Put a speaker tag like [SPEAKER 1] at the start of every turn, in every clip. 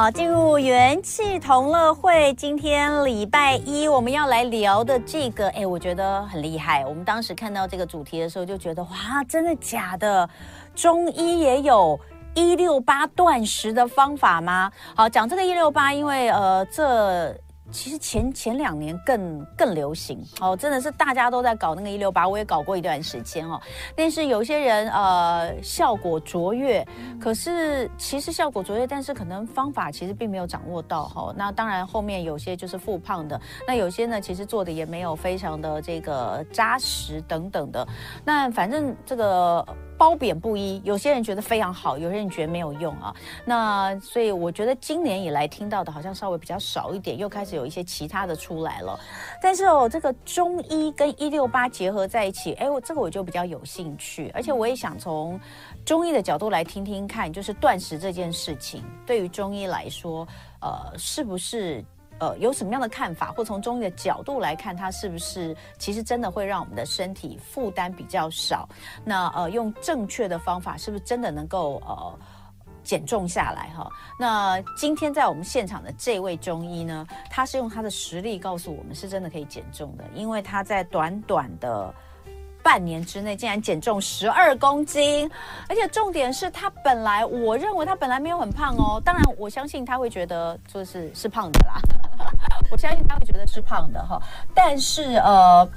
[SPEAKER 1] 好，进入元气同乐会。今天礼拜一，我们要来聊的这个，哎，我觉得很厉害。我们当时看到这个主题的时候，就觉得哇，真的假的？中医也有一六八断食的方法吗？好，讲这个一六八，因为呃，这。其实前前两年更更流行哦，真的是大家都在搞那个一六八，我也搞过一段时间哦。但是有些人呃效果卓越，可是其实效果卓越，但是可能方法其实并没有掌握到哈、哦。那当然后面有些就是复胖的，那有些呢其实做的也没有非常的这个扎实等等的。那反正这个。褒贬不一，有些人觉得非常好，有些人觉得没有用啊。那所以我觉得今年以来听到的好像稍微比较少一点，又开始有一些其他的出来了。但是哦，这个中医跟一六八结合在一起，哎，我这个我就比较有兴趣，而且我也想从中医的角度来听听看，就是断食这件事情对于中医来说，呃，是不是？呃，有什么样的看法，或从中医的角度来看，它是不是其实真的会让我们的身体负担比较少？那呃，用正确的方法，是不是真的能够呃减重下来哈？那今天在我们现场的这位中医呢，他是用他的实力告诉我们，是真的可以减重的，因为他在短短的。半年之内竟然减重十二公斤，而且重点是他本来，我认为他本来没有很胖哦。当然，我相信他会觉得就是是胖的啦，我相信他会觉得是胖的哈。但是呃。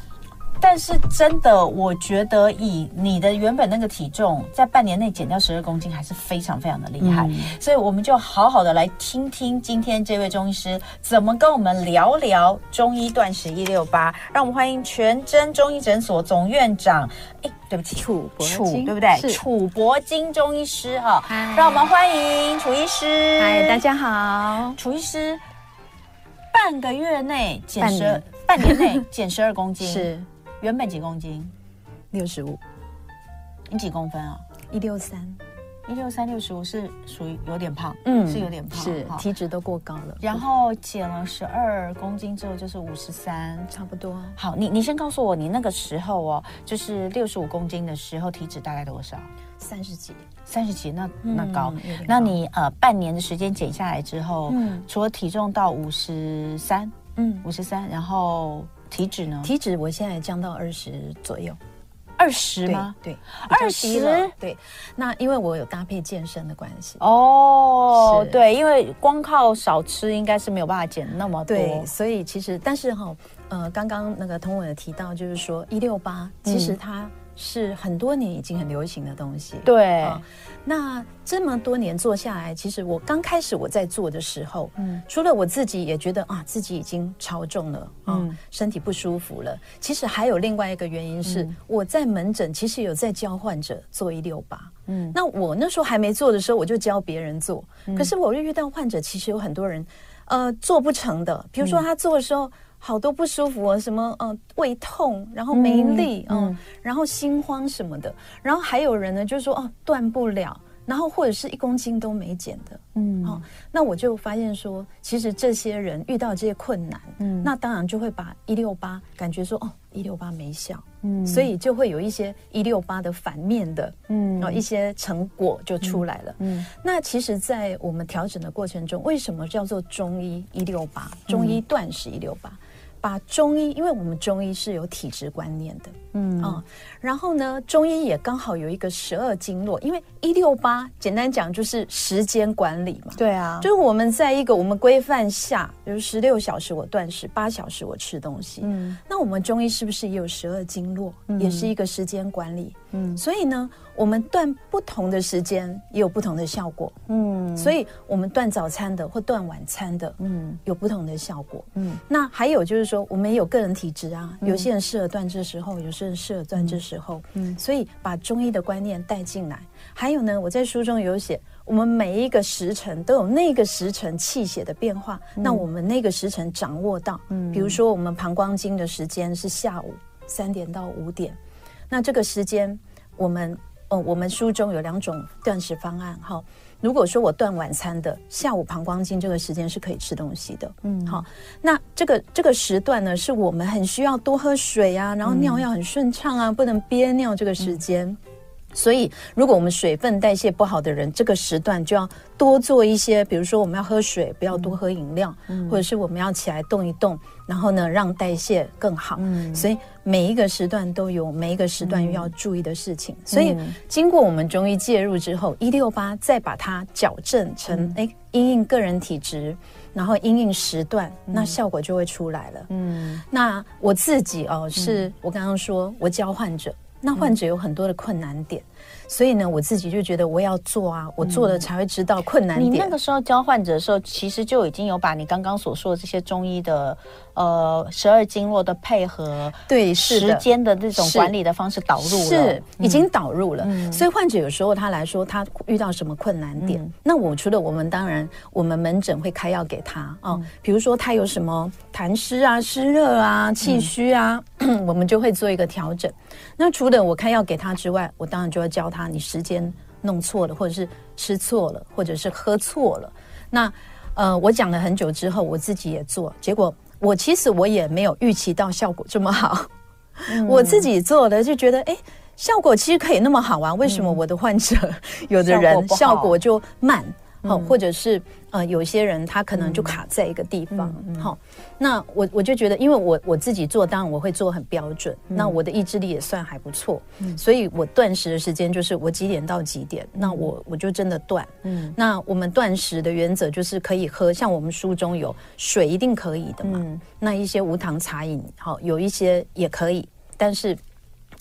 [SPEAKER 1] 但是真的，我觉得以你的原本那个体重，在半年内减掉十二公斤，还是非常非常的厉害。嗯、所以我们就好好的来听听今天这位中医师怎么跟我们聊聊中医断食一六八。让我们欢迎全真中医诊所总院长，哎，对不起，楚楚对不对？楚伯金中医师哈。让我们欢迎楚医师。
[SPEAKER 2] 嗨，大家好，
[SPEAKER 1] 楚医师。半个月内减十，半年内减十二公斤
[SPEAKER 2] 是。
[SPEAKER 1] 原本几公斤？
[SPEAKER 2] 六十五。
[SPEAKER 1] 你几公分啊？
[SPEAKER 2] 一六三。
[SPEAKER 1] 一六三六十五是属于有点胖，嗯，是有点胖，
[SPEAKER 2] 是体脂都过高了。
[SPEAKER 1] 然后减了十二公斤之后就是五十三，
[SPEAKER 2] 差不多。
[SPEAKER 1] 好，你你先告诉我，你那个时候哦，就是六十五公斤的时候，体脂大概多少？
[SPEAKER 2] 三十几，
[SPEAKER 1] 三十几，那那高。嗯、那你呃半年的时间减下来之后，嗯，除了体重到五十三，嗯，五十三，然后。体脂呢？
[SPEAKER 2] 体脂我现在降到二十左右，
[SPEAKER 1] 二十吗？
[SPEAKER 2] 对，二十。对，那因为我有搭配健身的关系。
[SPEAKER 1] 哦，是对，因为光靠少吃应该是没有办法减那么多。
[SPEAKER 2] 对，所以其实，但是哈、哦，呃，刚刚那个通文有提到，就是说一六八，其实它是很多年已经很流行的东西。
[SPEAKER 1] 对。哦
[SPEAKER 2] 那这么多年做下来，其实我刚开始我在做的时候，嗯，除了我自己也觉得啊，自己已经超重了，嗯，身体不舒服了。其实还有另外一个原因是，我在门诊其实有在教患者做一六八，嗯，那我那时候还没做的时候，我就教别人做。可是我又遇到患者，其实有很多人，呃，做不成的。比如说他做的时候，好多不舒服啊，什么呃胃痛，然后没力，嗯，然后心慌什么的。然后还有人呢，就是说哦，断不了。然后或者是一公斤都没减的，嗯，好、哦，那我就发现说，其实这些人遇到这些困难，嗯，那当然就会把一六八感觉说，哦，一六八没效，嗯，所以就会有一些一六八的反面的，嗯，然后一些成果就出来了，嗯，嗯，那其实，在我们调整的过程中，为什么叫做中医一六八？中医断食一六八？把中医，因为我们中医是有体质观念的，嗯。啊、嗯，然后呢，中医也刚好有一个十二经络，因为一六八简单讲就是时间管理嘛，
[SPEAKER 1] 对啊，
[SPEAKER 2] 就是我们在一个我们规范下，比如十六小时我断食，八小时我吃东西，嗯，那我们中医是不是也有十二经络，嗯、也是一个时间管理？嗯，所以呢，我们断不同的时间也有不同的效果。嗯，所以我们断早餐的或断晚餐的，嗯，有不同的效果。嗯，那还有就是说，我们也有个人体质啊，有些人适合断这时候，有些人适合断这时候。嗯，所以把中医的观念带进来。还有呢，我在书中有写，我们每一个时辰都有那个时辰气血的变化。那我们那个时辰掌握到，嗯，比如说我们膀胱经的时间是下午三点到五点。那这个时间，我们呃，我们书中有两种断食方案哈。如果说我断晚餐的，下午膀胱经这个时间是可以吃东西的，嗯，好。那这个这个时段呢，是我们很需要多喝水啊，然后尿要很顺畅啊，不能憋尿这个时间。所以，如果我们水分代谢不好的人，这个时段就要多做一些，比如说我们要喝水，不要多喝饮料，嗯、或者是我们要起来动一动，然后呢，让代谢更好。嗯、所以每一个时段都有每一个时段要注意的事情。嗯、所以经过我们中医介入之后，一六八再把它矫正成哎，因应个人体质，然后因应时段，嗯、那效果就会出来了。嗯，那我自己哦，是我刚刚说我教患者。那患者有很多的困难点，嗯、所以呢，我自己就觉得我要做啊，我做了才会知道困难点。
[SPEAKER 1] 你那个时候教患者的时候，其实就已经有把你刚刚所说的这些中医的。呃，十二经络的配合，
[SPEAKER 2] 对，是
[SPEAKER 1] 时间的这种管理的方式导入了，
[SPEAKER 2] 是已经导入了。嗯、所以患者有时候他来说，他遇到什么困难点，嗯、那我除了我们当然，我们门诊会开药给他哦，比如说他有什么痰湿啊、湿热啊、气虚啊，嗯、我们就会做一个调整。那除了我开药给他之外，我当然就要教他，你时间弄错了，或者是吃错了，或者是喝错了。那呃，我讲了很久之后，我自己也做，结果。我其实我也没有预期到效果这么好，嗯、我自己做的就觉得，哎，效果其实可以那么好啊？为什么我的患者、嗯、有的人效果就慢？好，或者是呃，有些人他可能就卡在一个地方。好、嗯嗯哦，那我我就觉得，因为我我自己做，当然我会做很标准。嗯、那我的意志力也算还不错，嗯、所以我断食的时间就是我几点到几点，嗯、那我我就真的断。嗯，那我们断食的原则就是可以喝，像我们书中有水一定可以的嘛。嗯、那一些无糖茶饮，好，有一些也可以，但是。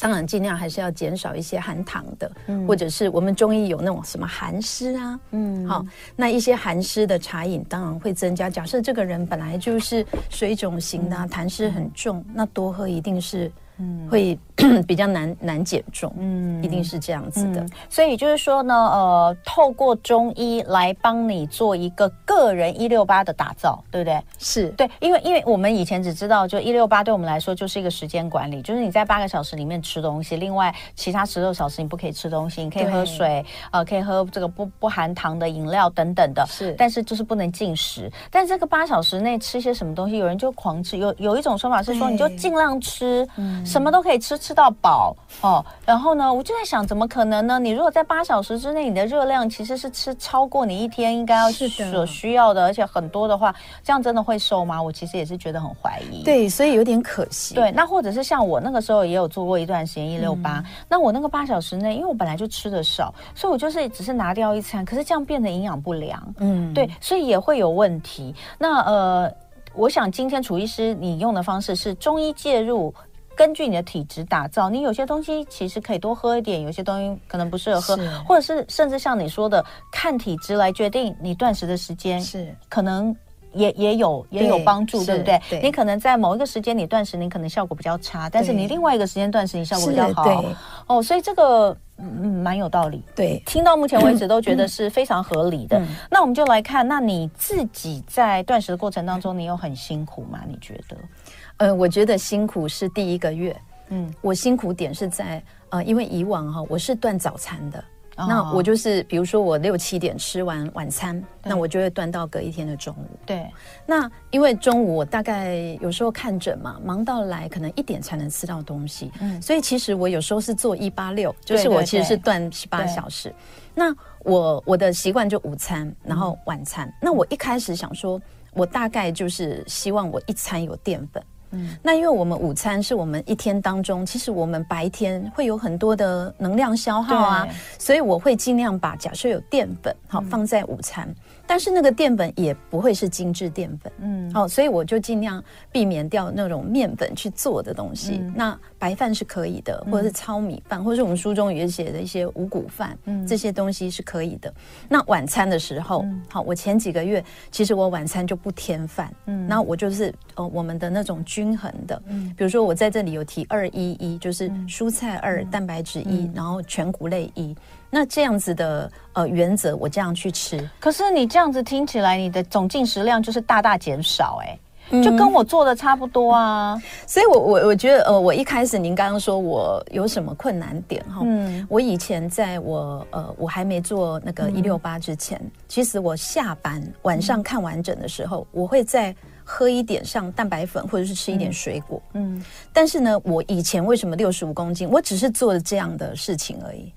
[SPEAKER 2] 当然，尽量还是要减少一些含糖的，嗯、或者是我们中医有那种什么寒湿啊，嗯，好，那一些寒湿的茶饮当然会增加。假设这个人本来就是水肿型的，啊，痰湿很重，嗯、那多喝一定是。嗯，会 比较难难减重，嗯，一定是这样子的。
[SPEAKER 1] 嗯、所以就是说呢，呃，透过中医来帮你做一个个人一六八的打造，对不对？
[SPEAKER 2] 是
[SPEAKER 1] 对，因为因为我们以前只知道，就一六八对我们来说就是一个时间管理，就是你在八个小时里面吃东西，另外其他十六小时你不可以吃东西，你可以喝水，呃，可以喝这个不不含糖的饮料等等的，
[SPEAKER 2] 是，
[SPEAKER 1] 但是就是不能进食。但这个八小时内吃些什么东西，有人就狂吃，有有一种说法是说，你就尽量吃，嗯。什么都可以吃，吃到饱哦。然后呢，我就在想，怎么可能呢？你如果在八小时之内，你的热量其实是吃超过你一天应该要所需要的，的而且很多的话，这样真的会瘦吗？我其实也是觉得很怀疑。
[SPEAKER 2] 对，所以有点可惜。
[SPEAKER 1] 对，那或者是像我那个时候也有做过一段时间一六八，那我那个八小时内，因为我本来就吃的少，所以我就是只是拿掉一餐，可是这样变得营养不良。嗯，对，所以也会有问题。那呃，我想今天楚医师你用的方式是中医介入。根据你的体质打造，你有些东西其实可以多喝一点，有些东西可能不适合喝，或者是甚至像你说的，看体质来决定你断食的时间，是可能也也有也有帮助，对，对不对？对，你可能在某一个时间你断食，你可能效果比较差，但是你另外一个时间断食，你效果比较好。对哦，所以这个嗯蛮有道理。对，听到目前为止都觉得是非常合理的。那我们就来看，那你自己在断食的过程当中，你有很辛苦吗？你觉得？
[SPEAKER 2] 呃，我觉得辛苦是第一个月，嗯，我辛苦点是在呃，因为以往哈、哦，我是断早餐的，哦、那我就是比如说我六七点吃完晚餐，那我就会断到隔一天的中午。
[SPEAKER 1] 对，
[SPEAKER 2] 那因为中午我大概有时候看诊嘛，忙到来可能一点才能吃到东西，嗯，所以其实我有时候是做一八六，就是我其实是断十八小时。那我我的习惯就午餐，然后晚餐。嗯、那我一开始想说，我大概就是希望我一餐有淀粉。嗯，那因为我们午餐是我们一天当中，其实我们白天会有很多的能量消耗啊，所以我会尽量把假设有淀粉好放在午餐。嗯但是那个淀粉也不会是精致淀粉，嗯，好、哦，所以我就尽量避免掉那种面粉去做的东西。嗯、那白饭是可以的，或者是糙米饭，嗯、或者是我们书中也写的一些五谷饭，嗯，这些东西是可以的。那晚餐的时候，嗯、好，我前几个月其实我晚餐就不添饭，嗯，那我就是呃我们的那种均衡的，嗯，比如说我在这里有提二一一，就是蔬菜二，嗯、蛋白质一，嗯、然后全谷类一。那这样子的呃原则，我这样去吃。
[SPEAKER 1] 可是你这样子听起来，你的总进食量就是大大减少，欸，哎，就跟我做的差不多啊。
[SPEAKER 2] 嗯、所以我，我我我觉得，呃，我一开始您刚刚说我有什么困难点哈？嗯，我以前在我呃我还没做那个一六八之前，嗯、其实我下班晚上看完整的时候，嗯、我会再喝一点像蛋白粉，或者是吃一点水果。嗯，但是呢，我以前为什么六十五公斤？我只是做了这样的事情而已。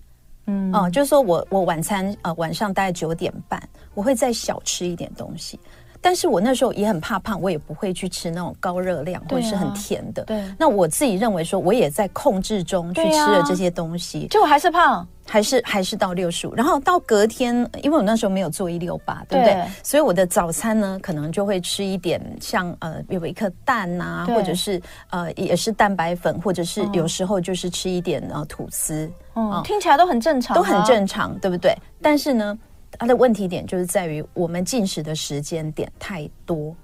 [SPEAKER 2] 嗯，哦、就是说我我晚餐呃晚上大概九点半，我会再小吃一点东西。但是我那时候也很怕胖，我也不会去吃那种高热量或者是很甜的。对，那我自己认为说，我也在控制中去吃了这些东西，
[SPEAKER 1] 就还是胖，
[SPEAKER 2] 还是还是到六十五。然后到隔天，因为我那时候没有做一六八，对不对？所以我的早餐呢，可能就会吃一点像呃有一颗蛋呐，或者是呃也是蛋白粉，或者是有时候就是吃一点呃吐司。
[SPEAKER 1] 嗯，听起来都很正常，
[SPEAKER 2] 都很正常，对不对？但是呢。它的问题点就是在于我们进食的时间点太多，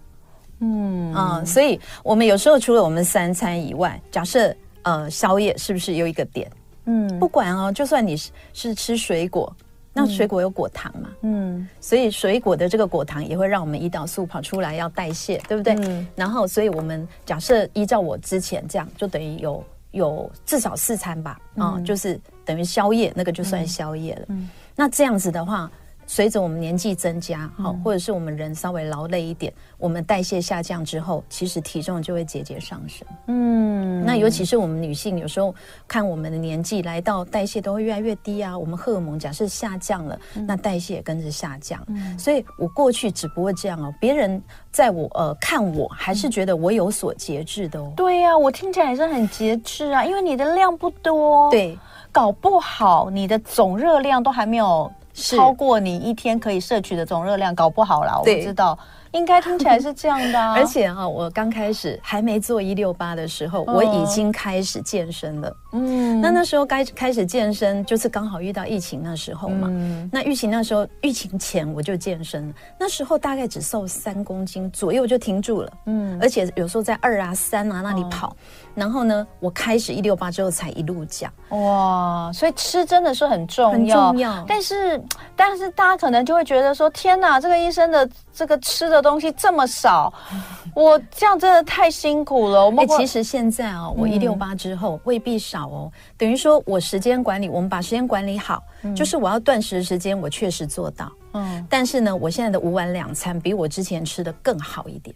[SPEAKER 2] 嗯。啊、呃，所以我们有时候除了我们三餐以外，假设呃宵夜是不是有一个点？嗯，不管哦，就算你是是吃水果，那水果有果糖嘛，嗯，所以水果的这个果糖也会让我们胰岛素跑出来要代谢，对不对？嗯，然后所以我们假设依照我之前这样，就等于有有至少四餐吧，啊、嗯，就是等于宵夜那个就算宵夜了，嗯，那这样子的话。随着我们年纪增加，好，或者是我们人稍微劳累一点，我们代谢下降之后，其实体重就会节节上升。嗯，那尤其是我们女性，有时候看我们的年纪来到，代谢都会越来越低啊。我们荷尔蒙假设下降了，那代谢也跟着下降。所以我过去只不过这样哦，别人在我呃看我还是觉得我有所节制的哦。
[SPEAKER 1] 对呀，我听起来也是很节制啊，因为你的量不多。
[SPEAKER 2] 对，
[SPEAKER 1] 搞不好你的总热量都还没有。超过你一天可以摄取的总热量，搞不好啦，我不知道。应该听起来是这样的，啊，
[SPEAKER 2] 而且哈，我刚开始还没做一六八的时候，我已经开始健身了。嗯，那那时候该开始健身，就是刚好遇到疫情那时候嘛。嗯，那疫情那时候，疫情前我就健身，那时候大概只瘦三公斤左右就停住了。嗯，而且有时候在二啊三啊那里跑，然后呢，我开始一六八之后才一路降。
[SPEAKER 1] 哇，所以吃真的是很重要，
[SPEAKER 2] 很重要。
[SPEAKER 1] 但是，但是大家可能就会觉得说，天哪，这个医生的这个吃的。东西这么少，我这样真的太辛苦了。我们、
[SPEAKER 2] 欸、其实现在哦，我一六八之后未必少哦。嗯、等于说我时间管理，我们把时间管理好，嗯、就是我要断食的时间，我确实做到。嗯，但是呢，我现在的五碗两餐比我之前吃的更好一点，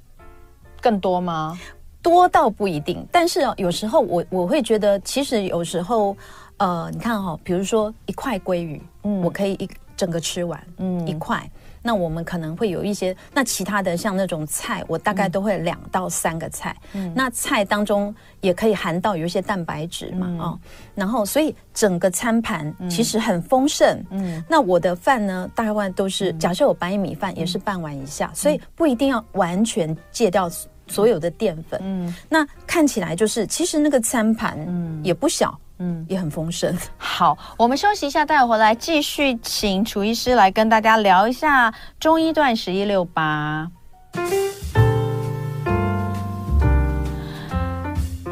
[SPEAKER 1] 更多吗？
[SPEAKER 2] 多到不一定，但是有时候我我会觉得，其实有时候，呃，你看哈、哦，比如说一块鲑鱼，嗯，我可以一整个吃完，嗯，一块。那我们可能会有一些，那其他的像那种菜，我大概都会两到三个菜。嗯，那菜当中也可以含到有一些蛋白质嘛，嗯、哦，然后所以整个餐盘其实很丰盛。嗯，那我的饭呢，大概都是，假设我白米饭也是半碗以下，嗯、所以不一定要完全戒掉所有的淀粉。嗯，那看起来就是，其实那个餐盘也不小。嗯，也很丰盛。
[SPEAKER 1] 好，我们休息一下，待会回来继续请楚医师来跟大家聊一下中医断食一六八。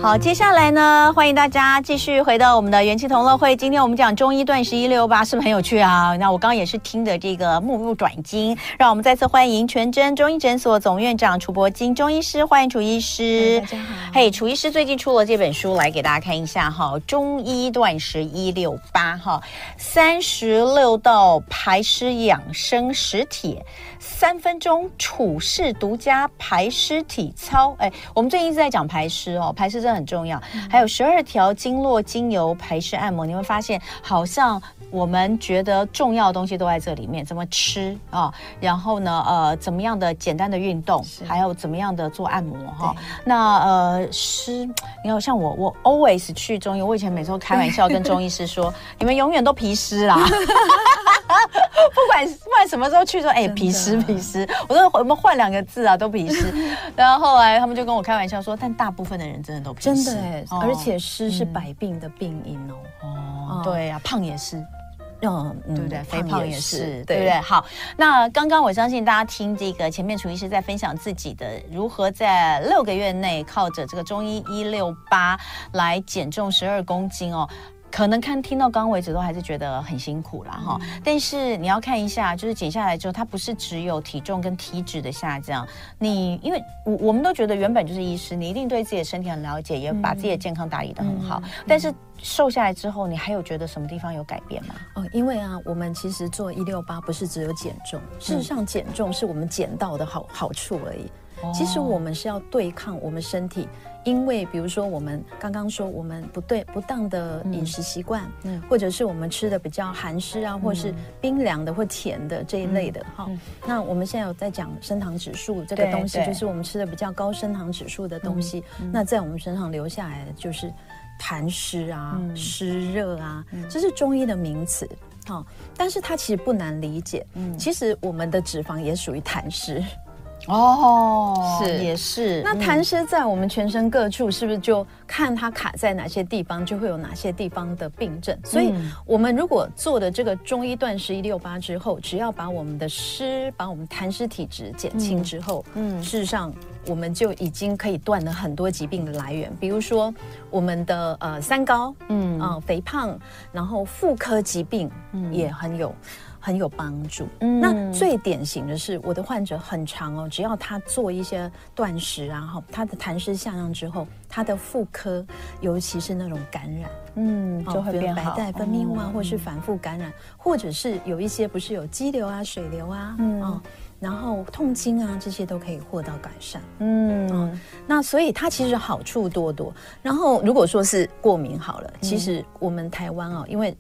[SPEAKER 1] 好，接下来呢，欢迎大家继续回到我们的元气同乐会。今天我们讲中医断食一六八，是不是很有趣啊？那我刚刚也是听的这个目不转睛。让我们再次欢迎全真中医诊所总院长楚伯金中医师，欢迎楚医师。大家好。嘿，楚医师最近出了这本书，来给大家看一下哈。中医断食一六八哈，三十六道排湿养生食帖。三分钟处事独家排湿体操，哎，我们最近一直在讲排湿哦，排湿真的很重要。嗯、还有十二条经络精油排湿按摩，你会发现好像我们觉得重要的东西都在这里面。怎么吃啊、哦？然后呢，呃，怎么样的简单的运动，是还有怎么样的做按摩哈？对那呃，湿，你看像我，我 always 去中医，我以前每次都开玩笑跟中医师说，你们永远都皮湿啦。不管不管什么时候去说，哎、欸，皮湿皮湿，我说我们换两个字啊，都皮湿。然后后来他们就跟我开玩笑说，但大部分的人真的都皮湿，
[SPEAKER 2] 真的而且湿是百病的病因哦。
[SPEAKER 1] 哦，对呀、啊，胖也是，
[SPEAKER 2] 嗯，
[SPEAKER 1] 对不对？肥胖也是，对不对？好，那刚刚我相信大家听这个前面楚医师在分享自己的如何在六个月内靠着这个中医一六八来减重十二公斤哦。可能看听到刚刚为止都还是觉得很辛苦啦哈，嗯、但是你要看一下，就是减下来之后，它不是只有体重跟体脂的下降。你因为我我们都觉得原本就是医师，你一定对自己的身体很了解，也把自己的健康打理得很好。但是瘦下来之后，你还有觉得什么地方有改变吗？
[SPEAKER 2] 哦，因为啊，我们其实做一六八不是只有减重，事实上减重是我们减到的好好处而已。其实我们是要对抗我们身体。因为比如说，我们刚刚说我们不对不当的饮食习惯，嗯，或者是我们吃的比较寒湿啊，或是冰凉的或甜的这一类的哈。那我们现在有在讲升糖指数这个东西，就是我们吃的比较高升糖指数的东西。那在我们身上留下来的就是痰湿啊、湿热啊，这是中医的名词。好，但是它其实不难理解。嗯，其实我们的脂肪也属于痰湿。
[SPEAKER 1] 哦，是。也是。
[SPEAKER 2] 那痰湿在我们全身各处，是不是就看它卡在哪些地方，就会有哪些地方的病症？所以，我们如果做的这个中医断食一六八之后，只要把我们的湿，把我们痰湿体质减轻之后，嗯，事实上我们就已经可以断了很多疾病的来源，比如说我们的呃三高，嗯。啊、呃、肥胖，然后妇科疾病，嗯。也很有。很有帮助。嗯，那最典型的是我的患者很长哦，只要他做一些断食，然后他的痰湿下降之后，他的妇科，尤其是那种感染，嗯，就会变好，白带分泌物啊，或是反复感染，或者是有一些不是有肌瘤啊、水瘤啊，嗯，然后痛经啊，这些都可以获到改善。嗯，那所以它其实好处多多。然后如果说是过敏好了，其实我们台湾哦，因为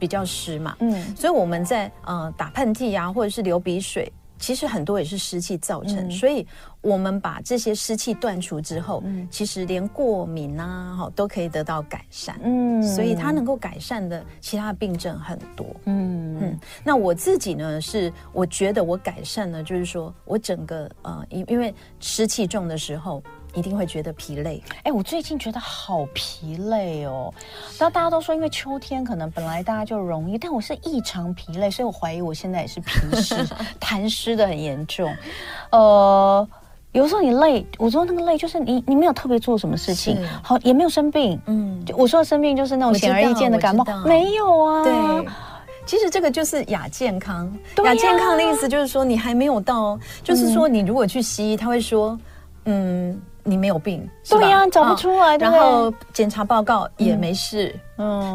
[SPEAKER 2] 比较湿嘛，嗯，所以我们在呃打喷嚏啊，或者是流鼻水，其实很多也是湿气造成。嗯、所以我们把这些湿气断除之后，嗯，其实连过敏啊，哈，都可以得到改善。嗯，所以它能够改善的其他病症很多。嗯嗯，那我自己呢，是我觉得我改善了，就是说我整个呃，因因为湿气重的时候。一定会觉得疲累。
[SPEAKER 1] 哎，我最近觉得好疲累哦。然后大家都说，因为秋天可能本来大家就容易，但我是异常疲累，所以我怀疑我现在也是脾湿、痰湿的很严重。呃，有时候你累，我说那个累就是你你没有特别做什么事情，好也没有生病。嗯，我说的生病就是那种显而易见的感冒，没有啊。
[SPEAKER 2] 对，其实这个就是亚健康。亚健康的意思就是说你还没有到，就是说你如果去西医，他会说，嗯。你没有病，
[SPEAKER 1] 对呀，找不出来。
[SPEAKER 2] 然后检查报告也没事。嗯，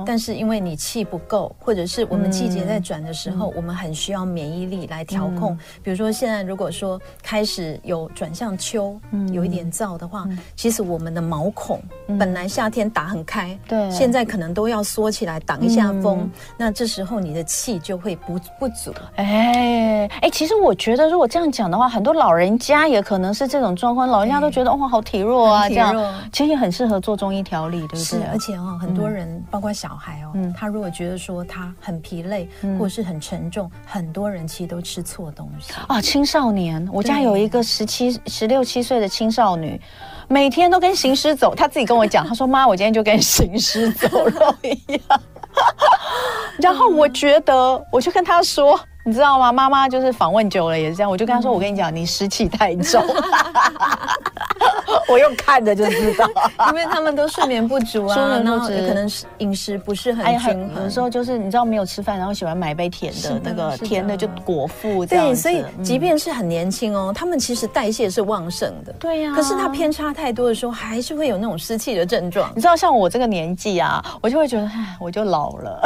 [SPEAKER 2] 但是因为你气不够，或者是我们季节在转的时候，我们很需要免疫力来调控。比如说现在如果说开始有转向秋，有一点燥的话，其实我们的毛孔本来夏天打很开，对，现在可能都要缩起来挡一下风。那这时候你的气就会不不足。
[SPEAKER 1] 哎哎，其实我觉得如果这样讲的话，很多老人家也可能是这种状况，老人家都觉得哇好体弱啊，这样其实也很适合做中医调理，对不对？
[SPEAKER 2] 是，而且哦，很多人。包括小孩哦，嗯、他如果觉得说他很疲累，嗯、或者是很沉重，很多人其实都吃错东西
[SPEAKER 1] 啊。青少年，我家有一个十七、十六七岁的青少女，每天都跟行尸走，他自己跟我讲，他说：“妈，我今天就跟行尸走肉一样。”然后我觉得，我就跟他说。你知道吗？妈妈就是访问久了也是这样，我就跟她说：“我跟你讲，你湿气太重。”我用看的就知道，
[SPEAKER 2] 因为他们都睡眠不足啊，然后可能是饮食不是很均衡。
[SPEAKER 1] 有时候就是你知道没有吃饭，然后喜欢买杯甜的，那个甜的就果腹这样。对，
[SPEAKER 2] 所以即便是很年轻哦，他们其实代谢是旺盛的。
[SPEAKER 1] 对呀。
[SPEAKER 2] 可是他偏差太多的时候，还是会有那种湿气的症状。
[SPEAKER 1] 你知道，像我这个年纪啊，我就会觉得，哎，我就老了，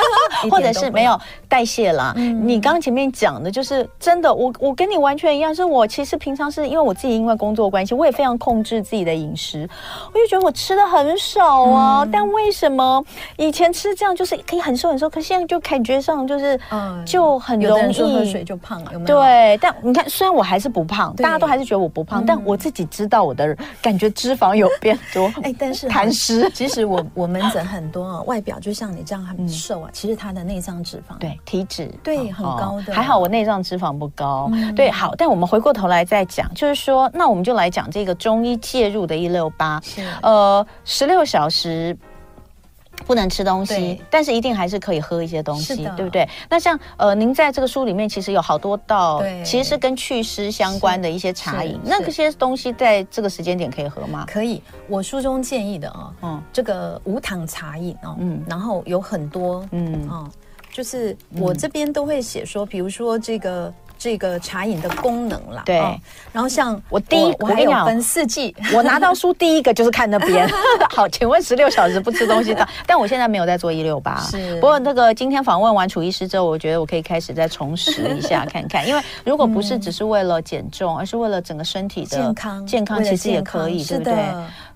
[SPEAKER 1] 或者是没有代谢了。你。刚刚前面讲的就是真的，我我跟你完全一样，是我其实平常是因为我自己因为工作关系，我也非常控制自己的饮食，我就觉得我吃的很少啊，嗯、但为什么以前吃这样就是可以很瘦很瘦，可现在就感觉上就是嗯就很容易
[SPEAKER 2] 喝水就胖了，有没有？
[SPEAKER 1] 对，但你看，虽然我还是不胖，大家都还是觉得我不胖，嗯、但我自己知道我的感觉脂肪有变多，哎，
[SPEAKER 2] 但是
[SPEAKER 1] 痰湿，
[SPEAKER 2] 其实我我门诊很多啊，外表就像你这样很瘦啊，嗯、其实他的内脏脂肪
[SPEAKER 1] 对体脂
[SPEAKER 2] 对很。高的。
[SPEAKER 1] 还好，我内脏脂肪不高。嗯、对，好，但我们回过头来再讲，就是说，那我们就来讲这个中医介入的一六八。是，呃，十六小时不能吃东西，但是一定还是可以喝一些东西，对不对？那像呃，您在这个书里面其实有好多道，其实是跟祛湿相关的一些茶饮，那这些东西在这个时间点可以喝吗？
[SPEAKER 2] 可以，我书中建议的啊，嗯，这个无糖茶饮哦，嗯，然后有很多，嗯，哦。就是我这边都会写说，比如说这个这个茶饮的功能啦。
[SPEAKER 1] 对，
[SPEAKER 2] 哦、然后像
[SPEAKER 1] 我第一，我，我跟你讲，
[SPEAKER 2] 分四季，
[SPEAKER 1] 我拿到书第一个就是看那边。好，请问十六小时不吃东西的？但我现在没有在做一六八。是，不过那个今天访问完楚医师之后，我觉得我可以开始再重拾一下 看看，因为如果不是只是为了减重，而是为了整个身体的健康，健康其实也可以，对不对？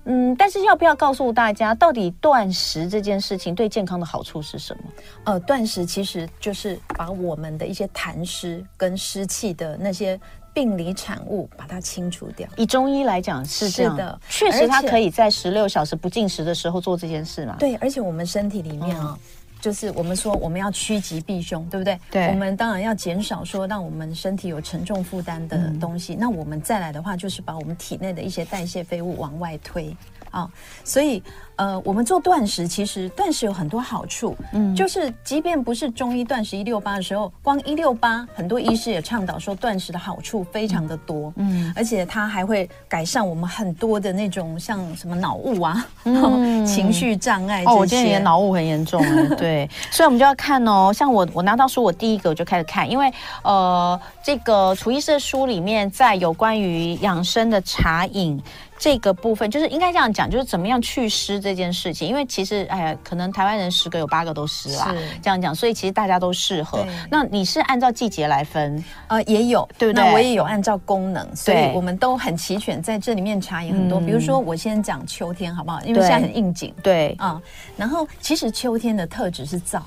[SPEAKER 1] 嗯，但是要不要告诉大家，到底断食这件事情对健康的好处是什么？
[SPEAKER 2] 呃，断食其实就是把我们的一些痰湿跟湿气的那些病理产物把它清除掉。
[SPEAKER 1] 以中医来讲是这样的，确实它可以在十六小时不进食的时候做这件事嘛。
[SPEAKER 2] 对，而且我们身体里面啊。嗯就是我们说我们要趋吉避凶，对不对？对。我们当然要减少说让我们身体有沉重负担的东西。嗯、那我们再来的话，就是把我们体内的一些代谢废物往外推啊。所以。呃，我们做断食，其实断食有很多好处，嗯，就是即便不是中医断食一六八的时候，光一六八，很多医师也倡导说断食的好处非常的多，嗯，而且它还会改善我们很多的那种像什么脑雾啊，嗯，情绪障碍。
[SPEAKER 1] 哦，我今天也脑雾很严重，对，所以我们就要看哦，像我我拿到书，我第一个我就开始看，因为呃，这个楚医师的书里面在有关于养生的茶饮。这个部分就是应该这样讲，就是怎么样祛湿这件事情。因为其实，哎呀，可能台湾人十个有八个都湿啦，这样讲，所以其实大家都适合。那你是按照季节来分？呃，
[SPEAKER 2] 也有，对不对？那我也有按照功能，所以我们都很齐全。在这里面茶也很多，比如说我先讲秋天好不好？因为现在很应景。对啊，然后其实秋天的特质是燥。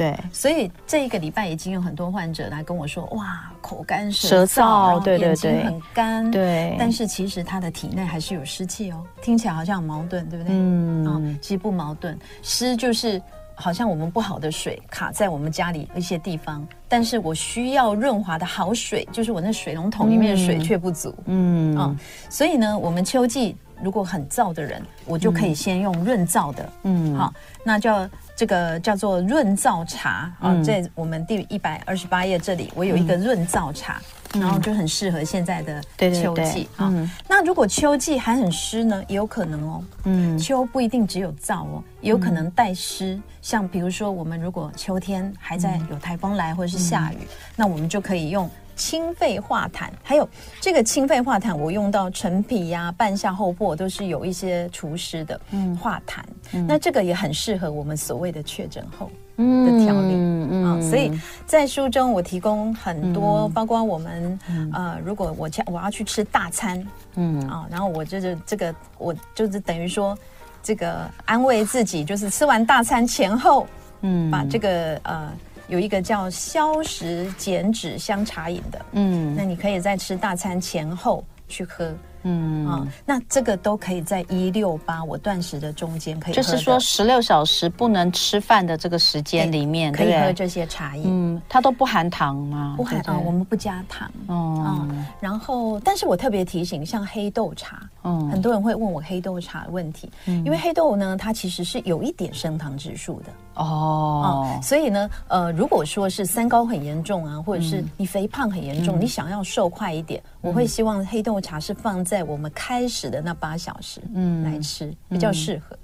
[SPEAKER 2] 对，所以这一个礼拜已经有很多患者来跟我说，哇，口干舌燥，对对对，眼睛很干，对。但是其实他的体内还是有湿气哦，听起来好像很矛盾，对不对？嗯，啊，其实不矛盾，湿就是好像我们不好的水卡在我们家里一些地方，但是我需要润滑的好水，就是我那水龙头里面的水却不足，嗯。啊，所以呢，我们秋季如果很燥的人，我就可以先用润燥的，嗯，好，那就。这个叫做润燥茶啊，在我们第一百二十八页这里，我有一个润燥茶，然后就很适合现在的秋季啊。那如果秋季还很湿呢，也有可能哦。嗯，秋不一定只有燥哦，也有可能带湿。像比如说，我们如果秋天还在有台风来或者是下雨，那我们就可以用。清肺化痰，还有这个清肺化痰，我用到陈皮呀、啊、半夏厚朴都是有一些除湿的，嗯，化痰。嗯、那这个也很适合我们所谓的确诊后的调理，嗯嗯、啊。所以在书中我提供很多，嗯、包括我们、嗯、呃，如果我我要去吃大餐，嗯。啊，然后我就是这个，我就是等于说这个安慰自己，就是吃完大餐前后，嗯，把这个呃。有一个叫消食减脂香茶饮的，嗯，那你可以在吃大餐前后去喝。嗯啊，那这个都可以在一六八我断食的中间可以，
[SPEAKER 1] 就是说十六小时不能吃饭的这个时间里面
[SPEAKER 2] 可以喝这些茶饮。
[SPEAKER 1] 嗯，它都不含糖吗？
[SPEAKER 2] 不含糖，我们不加糖。哦，然后，但是我特别提醒，像黑豆茶，嗯，很多人会问我黑豆茶的问题，因为黑豆呢，它其实是有一点升糖指数的。哦，所以呢，呃，如果说是三高很严重啊，或者是你肥胖很严重，你想要瘦快一点，我会希望黑豆茶是放在我们开始的那八小时，嗯，来吃比较适合。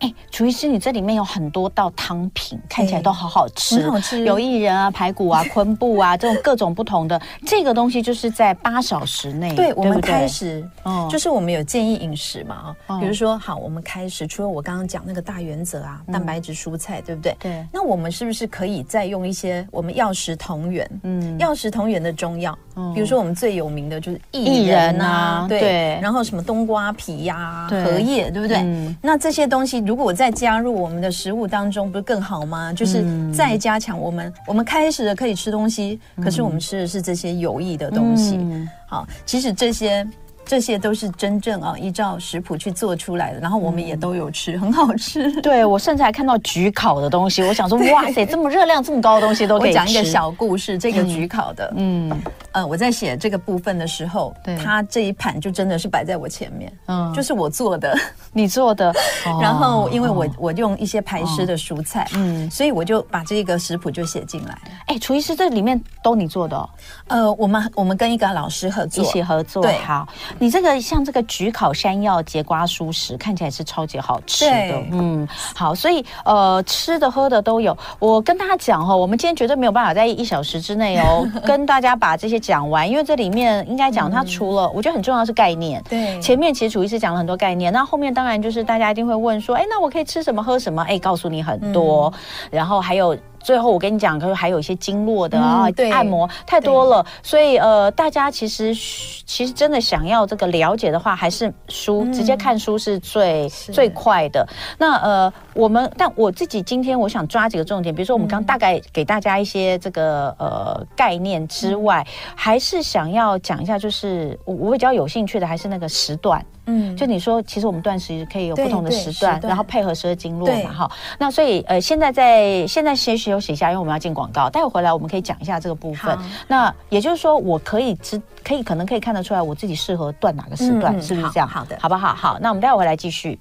[SPEAKER 1] 哎，楚医师，你这里面有很多道汤品，看起来都好好吃，很好吃，有薏仁啊、排骨啊、昆布啊，这种各种不同的 这个东西，就是在八小时内。对，我们开始，哦，就是我们有建议饮食嘛，啊，比如说，好，我们开始，除了我刚刚讲那个大原则啊，蛋白质、蔬菜，对不对？对。那我们是不是可以再用一些我们药食同源，嗯，药食同源的中药，比如说我们最有名的就是薏仁啊，对，然后什么冬瓜皮呀、荷叶，对不对？那这些东西如果再加入我们的食物当中，不是更好吗？就是再加强我们我们开始的可以吃东西，可是我们吃的是这些有益的东西。好，其实这些。这些都是真正啊，依照食谱去做出来的，然后我们也都有吃，嗯、很好吃。对，我甚至还看到焗烤的东西，我想说，哇塞，这么热量这么高的东西都可以吃。我讲
[SPEAKER 2] 一个小故事，这个焗烤的，嗯，呃，我在写这个部分的时候，对，它这一盘就真的是摆在我前面，嗯，就是我做的，
[SPEAKER 1] 你做的。
[SPEAKER 2] 然后因为我我用一些排湿的蔬菜，嗯，所以我就把这个食谱就写进来。
[SPEAKER 1] 哎，厨艺师这里面都你做的哦？
[SPEAKER 2] 呃，我们我们跟一个老师合作，
[SPEAKER 1] 一起合作。对，好，你这个像这个焗烤山药节瓜蔬食，看起来是超级好吃的，嗯，好，所以呃，吃的喝的都有。我跟大家讲哈，我们今天绝对没有办法在一小时之内哦，跟大家把这些讲完，因为这里面应该讲它除了我觉得很重要是概念，对，前面其实楚医师讲了很多概念，那后面当然就是大家一定会问说，哎，那我可以吃什么喝什么？哎，告诉你很多，然后还有。最后我跟你讲，可是还有一些经络的啊，对，按摩太多了，所以呃，大家其实其实真的想要这个了解的话，还是书直接看书是最最快的。那呃，我们但我自己今天我想抓几个重点，比如说我们刚大概给大家一些这个呃概念之外，还是想要讲一下，就是我我比较有兴趣的还是那个时段。嗯，就你说，其实我们断食可以有不同的时段，然后配合十二经络嘛，哈。那所以呃，现在在现在先休息一下，因为我们要进广告。待会回来我们可以讲一下这个部分。那也就是说，我可以知可以可能可以看得出来，我自己适合断哪个时段，是不是这样？好的，好不好？好，那我们待会回来继续。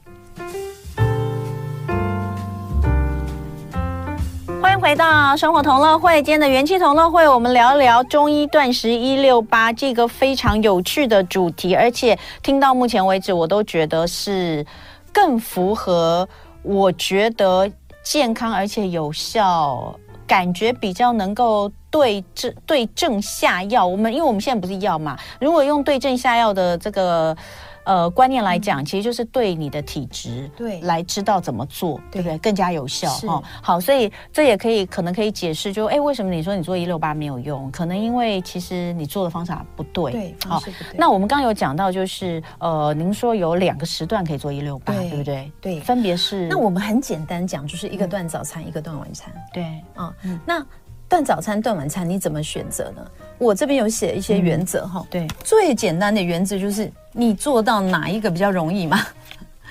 [SPEAKER 1] 回到生活同乐会，今天的元气同乐会，我们聊一聊中医断食一六八这个非常有趣的主题，而且听到目前为止，我都觉得是更符合我觉得健康而且有效，感觉比较能够对症对症下药。我们因为我们现在不是药嘛，如果用对症下药的这个。呃，观念来讲，其实就是对你的体质，对，来知道怎么做，对，不对？更加有效哈。好，所以这也可以可能可以解释，就哎，为什么你说你做一六八没有用？可能因为其实你做的方法不对。对，好，那我们刚刚有讲到，就是呃，您说有两个时段可以做一六八，对不对？对，分别是。
[SPEAKER 2] 那我们很简单讲，就是一个断早餐，嗯、一个断晚餐。
[SPEAKER 1] 对，啊、嗯，
[SPEAKER 2] 那。断早餐、断晚餐，你怎么选择呢？我这边有写一些原则哈、嗯。对，最简单的原则就是你做到哪一个比较容易嘛？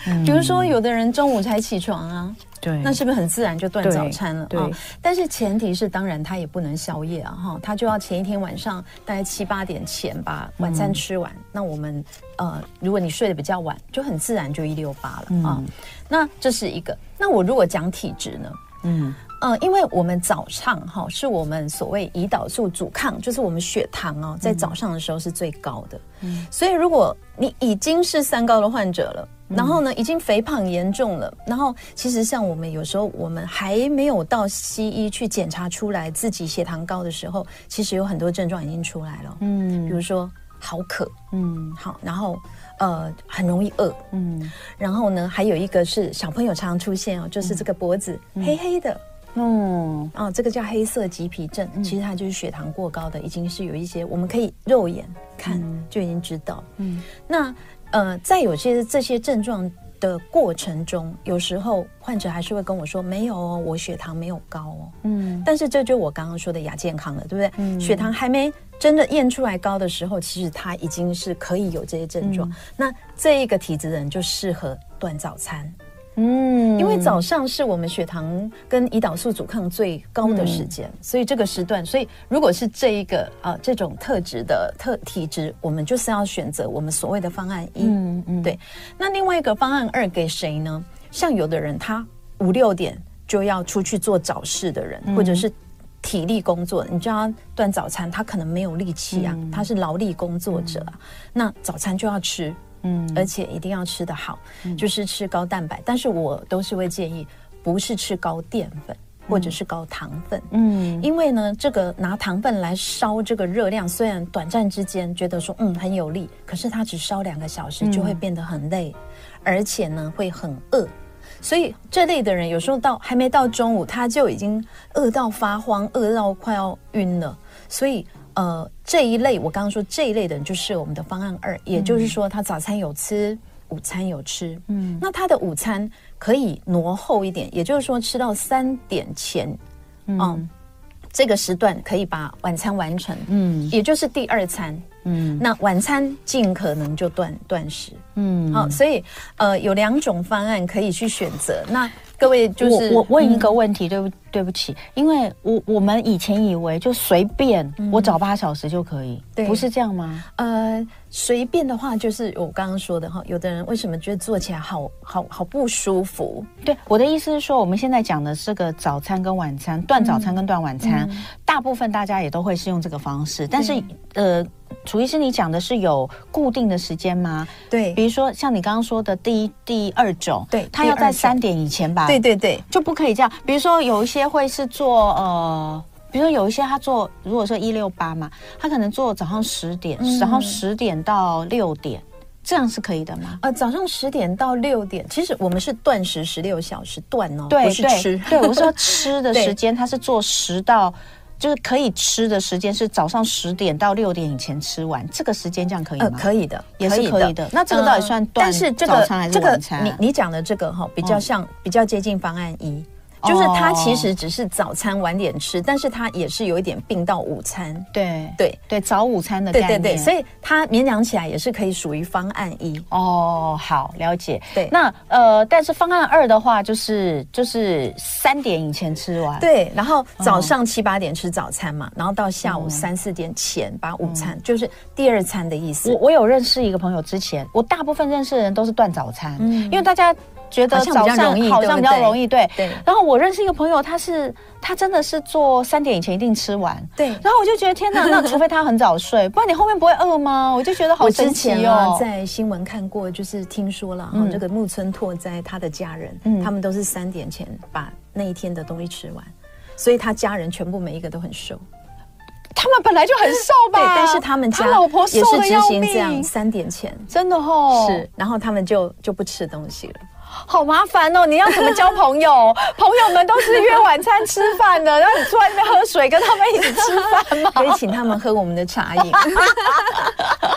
[SPEAKER 2] 嗯、比如说，有的人中午才起床啊，对，那是不是很自然就断早餐了？对。对，但是前提是，当然他也不能宵夜啊，哈，他就要前一天晚上大概七八点前把晚餐吃完。嗯、那我们呃，如果你睡得比较晚，就很自然就一六八了啊、嗯。那这是一个。那我如果讲体质呢？嗯。嗯，因为我们早上哈是我们所谓胰岛素阻抗，就是我们血糖哦在早上的时候是最高的。嗯，所以如果你已经是三高的患者了，然后呢已经肥胖严重了，然后其实像我们有时候我们还没有到西医去检查出来自己血糖高的时候，其实有很多症状已经出来了。嗯，比如说好渴，嗯，好，然后呃很容易饿，嗯，然后呢还有一个是小朋友常常出现哦，就是这个脖子黑黑的。嗯，啊，这个叫黑色棘皮症，嗯，其实它就是血糖过高的，已经是有一些我们可以肉眼看，嗯，就已经知道。嗯，那呃，在有些这些症状的过程中，有时候患者还是会跟我说：“没有哦，我血糖没有高哦。”嗯，但是这就我刚刚说的亚健康了，对不对？嗯，血糖还没真的验出来高的时候，其实他已经是可以有这些症状。嗯，那这一个体质的人就适合断早餐。嗯，因为早上是我们血糖跟胰岛素阻抗最高的时间，嗯，所以这个时段，所以如果是这一个啊，呃，这种特质的特体质，我们就是要选择我们所谓的方案一。嗯嗯，对。那另外一个方案二给谁呢？像有的人他五六点就要出去做早市的人，嗯，或者是体力工作，你叫他断早餐，他可能没有力气啊，嗯，他是劳力工作者啊，嗯，那早餐就要吃。嗯，而且一定要吃得好，嗯，就是吃高蛋白。但是我都是会建议，不是吃高淀粉或者是高糖分。嗯，因为呢，这个拿糖分来烧这个热量，虽然短暂之间觉得说嗯很有力，可是它只烧两个小时就会变得很累，嗯，而且呢会很饿。所以这类的人有时候到还没到中午，他就已经饿到发慌，饿到快要晕了。所以。呃，这一类我刚刚说这一类的人就是我们的方案二，也就是说他早餐有吃，午餐有吃，嗯，那他的午餐可以挪后一点，也就是说吃到三点前，嗯，嗯，这个时段可以把晚餐完成，嗯，也就是第二餐，嗯，那晚餐尽可能就断断食，嗯，好，所以呃有两种方案可以去选择，那。各位，就是
[SPEAKER 1] 我我问一个问题，对不对不起，因为我我们以前以为就随便我早八小时就可以，
[SPEAKER 2] 对，
[SPEAKER 1] 不是这样吗？
[SPEAKER 2] 呃，随便的话就是我刚刚说的哈，有的人为什么觉得做起来好好好不舒服？
[SPEAKER 1] 对，我的意思是说，我们现在讲的是个早餐跟晚餐，断早餐跟断晚餐，嗯、大部分大家也都会是用这个方式，但是呃。楚医师，你讲的是有固定的时间吗？
[SPEAKER 2] 对，
[SPEAKER 1] 比如说像你刚刚说的第一、第二种，
[SPEAKER 2] 对，
[SPEAKER 1] 他要在三点以前吧？
[SPEAKER 2] 对对对，
[SPEAKER 1] 就不可以这样。比如说有一些会是做呃，比如说有一些他做，如果说一六八嘛，他可能做早上十点，嗯、然后十点到六点，这样是可以的吗？
[SPEAKER 2] 呃，早上十点到六点，其实我们是断食十六小时断哦，
[SPEAKER 1] 对，
[SPEAKER 2] 不是吃。
[SPEAKER 1] 对，对我说 吃的时间，他是做十到。就是可以吃的时间是早上十点到六点以前吃完，这个时间这样可以吗？
[SPEAKER 2] 呃，可以的，
[SPEAKER 1] 也是可以的。那这个到底算断早餐还是这个？
[SPEAKER 2] 这个你你讲的这个哈，比较像比较接近方案一。就是他其实只是早餐晚点吃，但是他也是有一点病到午餐。
[SPEAKER 1] 对
[SPEAKER 2] 对
[SPEAKER 1] 对，早午餐的概念。
[SPEAKER 2] 对对对，所以他勉强起来也是可以属于方案一。
[SPEAKER 1] 哦，好，了解。
[SPEAKER 2] 对，
[SPEAKER 1] 那呃，但是方案二的话，就是就是三点以前吃完。
[SPEAKER 2] 对，然后早上七八点吃早餐嘛，然后到下午三四点前把午餐，就是第二餐的意思。
[SPEAKER 1] 我我有认识一个朋友，之前我大部分认识的人都是断早餐，嗯，因为大家。觉得早上好像比较容易，对。对。然后我认识一个朋友，他是他真的是做三点以前一定吃完，
[SPEAKER 2] 对。
[SPEAKER 1] 然后我就觉得天哪，那除非他很早睡，不然你后面不会饿吗？我就觉得好神奇哦。
[SPEAKER 2] 在新闻看过，就是听说了，哈，这个木村拓哉他的家人，嗯，他们都是三点前把那一天的东西吃完，所以他家人全部每一个都很瘦。
[SPEAKER 1] 他们本来就很瘦吧？
[SPEAKER 2] 对，但是他们家老婆也是执行这样，三点前
[SPEAKER 1] 真的哦。
[SPEAKER 2] 是，然后他们就就不吃东西了。
[SPEAKER 1] 好麻烦哦！你要怎么交朋友？朋友们都是约晚餐吃饭的，然后你坐在那边喝水，跟他们一起吃饭吗？
[SPEAKER 2] 可以请他们喝我们的茶饮。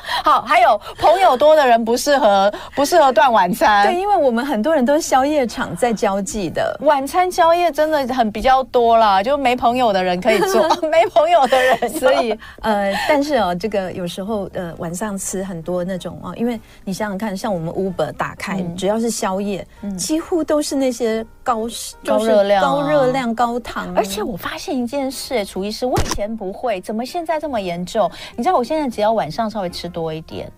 [SPEAKER 1] 好，还有朋友多的人不适合 不适合断晚餐。
[SPEAKER 2] 对，因为我们很多人都是宵夜场在交际的，
[SPEAKER 1] 晚餐宵夜真的很比较多啦，就没朋友的人可以做，没朋友的人，
[SPEAKER 2] 所以呃，但是哦，这个有时候呃晚上吃很多那种哦，因为你想想看，像我们 Uber 打开，嗯、只要是宵夜。嗯、几乎都是那些高
[SPEAKER 1] 高热量、
[SPEAKER 2] 高热量、高糖。
[SPEAKER 1] 而且我发现一件事，哎，楚医师，我以前不会，怎么现在这么严重？你知道，我现在只要晚上稍微吃多一点，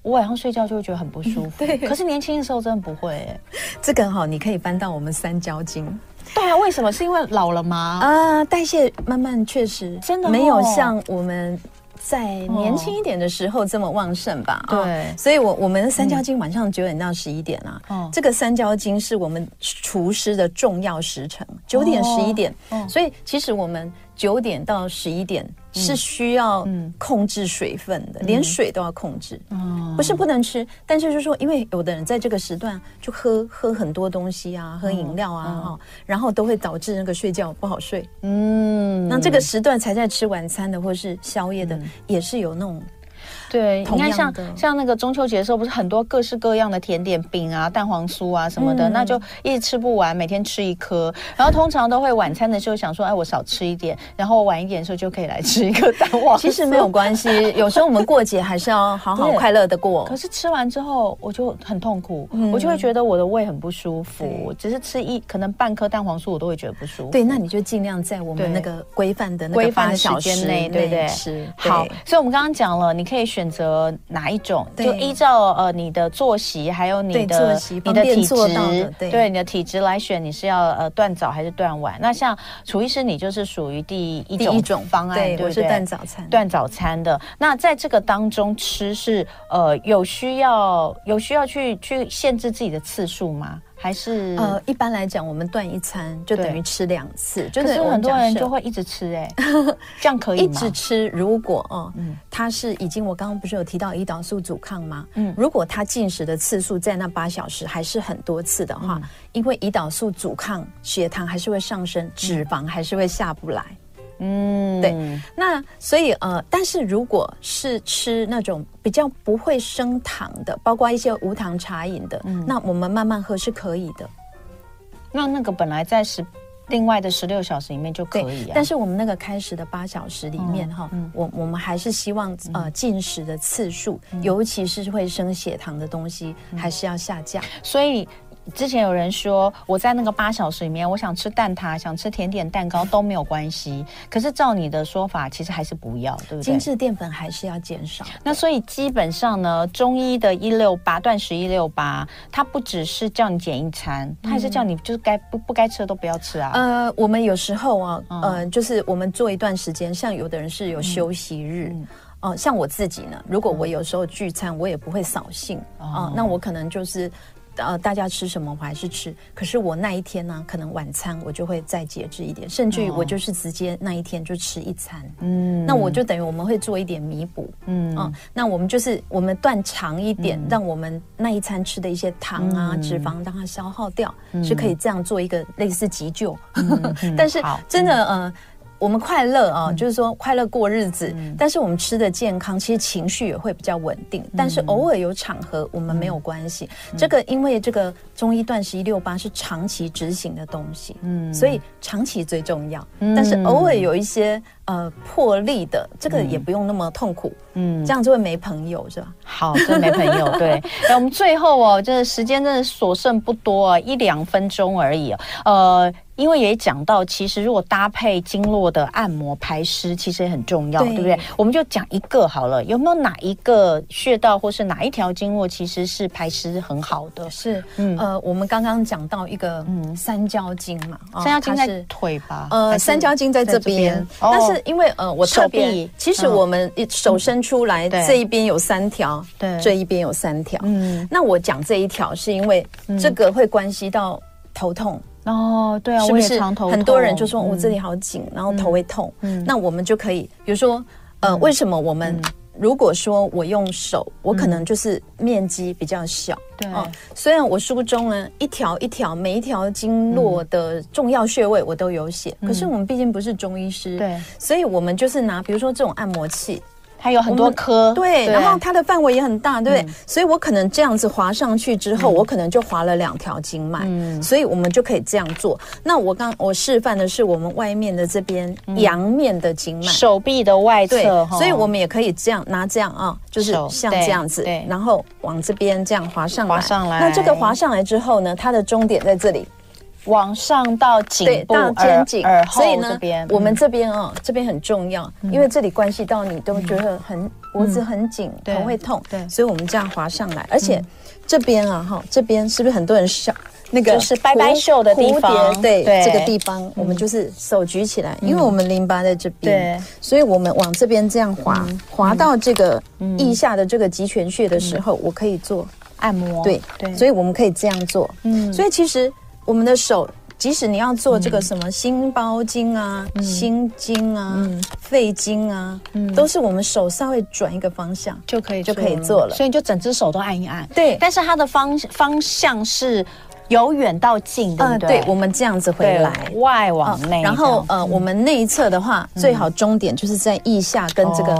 [SPEAKER 1] 我晚上睡觉就会觉得很不舒服。对，可是年轻的时候真的不会。哎，
[SPEAKER 2] 这个好，你可以搬到我们三焦经。
[SPEAKER 1] 对啊，为什么？是因为老了吗？
[SPEAKER 2] 啊，代谢慢慢确实
[SPEAKER 1] 真的
[SPEAKER 2] 没有像我们。在年轻一点的时候这么旺盛吧？
[SPEAKER 1] 哦、对，
[SPEAKER 2] 所以我我们的三焦经晚上九点到十一点啊。哦，这个三焦经是我们厨师的重要时辰，九点十一点。哦，所以其实我们。九点到十一点是需要控制水分的，连水都要控制。不是不能吃，但是就是说，因为有的人在这个时段就喝喝很多东西啊，喝饮料啊，哈，然后都会导致那个睡觉不好睡。嗯，那这个时段才在吃晚餐的或是宵夜的，也是有那种。
[SPEAKER 1] 对，你看像像那个中秋节的时候，不是很多各式各样的甜点饼啊、蛋黄酥啊什么的，嗯、那就一直吃不完，每天吃一颗。然后通常都会晚餐的时候想说，哎，我少吃一点，然后晚一点的时候就可以来吃一颗蛋黄酥。
[SPEAKER 2] 其实没有关系，有时候我们过节还是要好好 快乐的过。
[SPEAKER 1] 可是吃完之后我就很痛苦，嗯、我就会觉得我的胃很不舒服。只是吃一可能半颗蛋黄酥，我都会觉得不舒服。
[SPEAKER 2] 对，那你就尽量在我们那个规范的那个八小时内，对不对？吃
[SPEAKER 1] 好。所以我们刚刚讲了，你可以选择哪一种，就依照呃你的作息，还有你的你的体质，对你的体质来选，你是要呃断早还是断晚？那像楚医师，你就是属于第一种方案，对，
[SPEAKER 2] 我是断早餐，
[SPEAKER 1] 断早餐的。那在这个当中吃是呃有需要有需要去去限制自己的次数吗？还是
[SPEAKER 2] 呃，一般来讲，我们断一餐就等于吃两次，
[SPEAKER 1] 对就是很多人就会一直吃哎、欸，这样可以吗？
[SPEAKER 2] 一直吃，如果哦，嗯，他是已经我刚刚不是有提到胰岛素阻抗吗？嗯，如果他进食的次数在那八小时还是很多次的话，嗯、因为胰岛素阻抗，血糖还是会上升，脂肪还是会下不来。嗯，对，那所以呃，但是如果是吃那种比较不会升糖的，包括一些无糖茶饮的，嗯，那我们慢慢喝是可以的。
[SPEAKER 1] 那那个本来在十另外的十六小时里面就可以啊，
[SPEAKER 2] 但是我们那个开始的八小时里面哈，嗯，我我们还是希望呃进食的次数，尤其是会升血糖的东西，还是要下降。
[SPEAKER 1] 所以。之前有人说我在那个八小时里面，我想吃蛋挞，想吃甜点蛋糕都没有关系。可是照你的说法，其实还是不要，对不对？
[SPEAKER 2] 精致淀粉还是要减少。
[SPEAKER 1] 那所以基本上呢，中医的一六八断食一六八，它不只是叫你减一餐，它还是叫你就是该不不该吃的都不要吃啊。
[SPEAKER 2] 呃，我们有时候啊，嗯、呃，就是我们做一段时间，像有的人是有休息日。嗯嗯哦、呃，像我自己呢，如果我有时候聚餐，我也不会扫兴啊、呃，那我可能就是，呃，大家吃什么我还是吃，可是我那一天呢，可能晚餐我就会再节制一点，甚至于我就是直接那一天就吃一餐，嗯，那我就等于我们会做一点弥补，嗯。啊、呃，那我们就是我们断长一点，嗯、让我们那一餐吃的一些糖啊、嗯、脂肪让它消耗掉，嗯、是可以这样做一个类似急救，嗯嗯、但是真的呃。我们快乐啊，就是说快乐过日子，嗯、但是我们吃的健康，其实情绪也会比较稳定。嗯、但是偶尔有场合，我们没有关系。嗯、这个因为这个中医断食一六八是长期执行的东西，嗯，所以长期最重要。嗯、但是偶尔有一些呃破例的，这个也不用那么痛苦，嗯，这样就会没朋友是吧？
[SPEAKER 1] 好，就没朋友。对，那我们最后哦，这个时间真的所剩不多啊，一两分钟而已。呃。因为也讲到，其实如果搭配经络的按摩排湿，其实也很重要，对，对不对？我们就讲一个好了，有没有哪一个穴道或是哪一条经络其实是排湿很好的？
[SPEAKER 2] 是，嗯，呃，我们刚刚讲到一个，嗯，三焦经嘛，
[SPEAKER 1] 三焦经在腿吧？
[SPEAKER 2] 呃，三焦经在这边，但是因为呃，我特别，其实我们手伸出来这一边有三条，对，这一边有三条，嗯，那我讲这一条是因为这个会关系到头痛。
[SPEAKER 1] 哦，对啊，
[SPEAKER 2] 是不是很多人就说我这里好紧，然后头会痛。嗯，那我们就可以，比如说，呃，为什么我们如果说我用手，我可能就是面积比较小。对，虽然我书中呢一条一条每一条经络的重要穴位我都有写，可是我们毕竟不是中医师，对，所以我们就是拿比如说这种按摩器。
[SPEAKER 1] 它有很多颗，
[SPEAKER 2] 对，然后它的范围也很大，对不对？所以我可能这样子划上去之后，我可能就划了两条经脉，所以我们就可以这样做。那我刚我示范的是我们外面的这边阳面的经脉，
[SPEAKER 1] 手臂的外侧，
[SPEAKER 2] 所以我们也可以这样拿这样啊，就是像这样子，然后往这边这样划上来。划上来。那这个划上来之后呢，它的终点在这里。
[SPEAKER 1] 往上到颈部、到肩颈，耳后，所以呢，
[SPEAKER 2] 我们这边啊，这边很重要，因为这里关系到你都觉得很脖子很紧，头会痛，对，所以我们这样滑上来，而且这边啊，哈，这边是不是很多人笑？那个就
[SPEAKER 1] 是拜拜袖的地方，
[SPEAKER 2] 对，这个地方我们就是手举起来，因为我们淋巴在这边，对，所以我们往这边这样滑，滑到这个腋下的这个极泉穴的时候，我可以做
[SPEAKER 1] 按摩，
[SPEAKER 2] 对，对，所以我们可以这样做，嗯，所以其实。我们的手，即使你要做这个什么心包经啊、嗯、心经啊、嗯、肺经啊，嗯、都是我们手稍微转一个方向就可以就可以做了。
[SPEAKER 1] 所以你就整只手都按一按。
[SPEAKER 2] 对，
[SPEAKER 1] 但是它的方方向是由远到近，对不对？
[SPEAKER 2] 对，我们这样子回来，
[SPEAKER 1] 外往内。
[SPEAKER 2] 然后呃，我们内侧的话，最好终点就是在腋下跟这个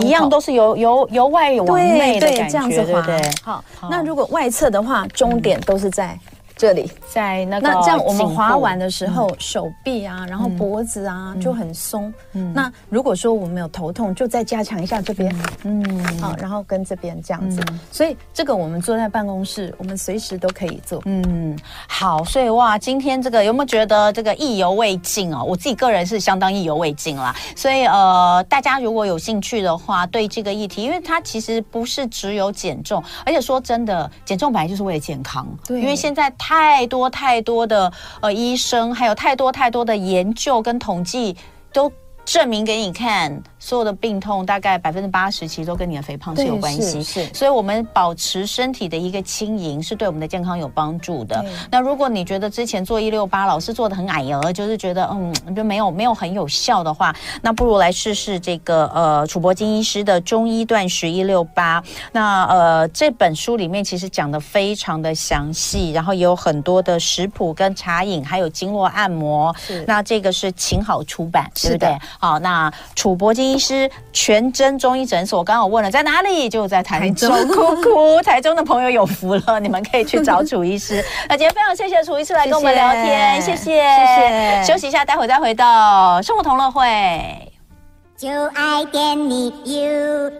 [SPEAKER 1] 一样，都是由由由外往内的感觉，这样子滑。
[SPEAKER 2] 好，那如果外侧的话，终点都是在。这里
[SPEAKER 1] 在那个，
[SPEAKER 2] 那这样我们滑完的时候，手臂啊，然后脖子啊就很松。嗯，那如果说我们有头痛，就再加强一下这边。嗯，好，然后跟这边这样子。所以这个我们坐在办公室，我们随时都可以做。
[SPEAKER 1] 嗯，好，所以哇，今天这个有没有觉得这个意犹未尽哦？我自己个人是相当意犹未尽啦。所以呃，大家如果有兴趣的话，对这个议题，因为它其实不是只有减重，而且说真的，减重本来就是为了健康。对，因为现在它。太多太多的呃医生，还有太多太多的研究跟统计都证明给你看。所有的病痛大概百分之八十其实都跟你的肥胖是有关系，是，所以我们保持身体的一个轻盈是对我们的健康有帮助的。那如果你觉得之前做一六八老是做的很矮油，就是觉得嗯就没有没有很有效的话，那不如来试试这个呃楚博金医师的中医断食一六八。那呃这本书里面其实讲的非常的详细，然后也有很多的食谱跟茶饮，还有经络按摩。是，那这个是晴好出版，对不对？好，那楚博金。医师全真中医诊所，我刚刚我问了在哪里，就在台中。哭哭，台中的朋友有福了，你们可以去找楚医师。那今天非常谢谢楚医师来跟我们聊天，谢谢谢谢。休息一下，待会再回到生活同乐会。就爱点你 UFO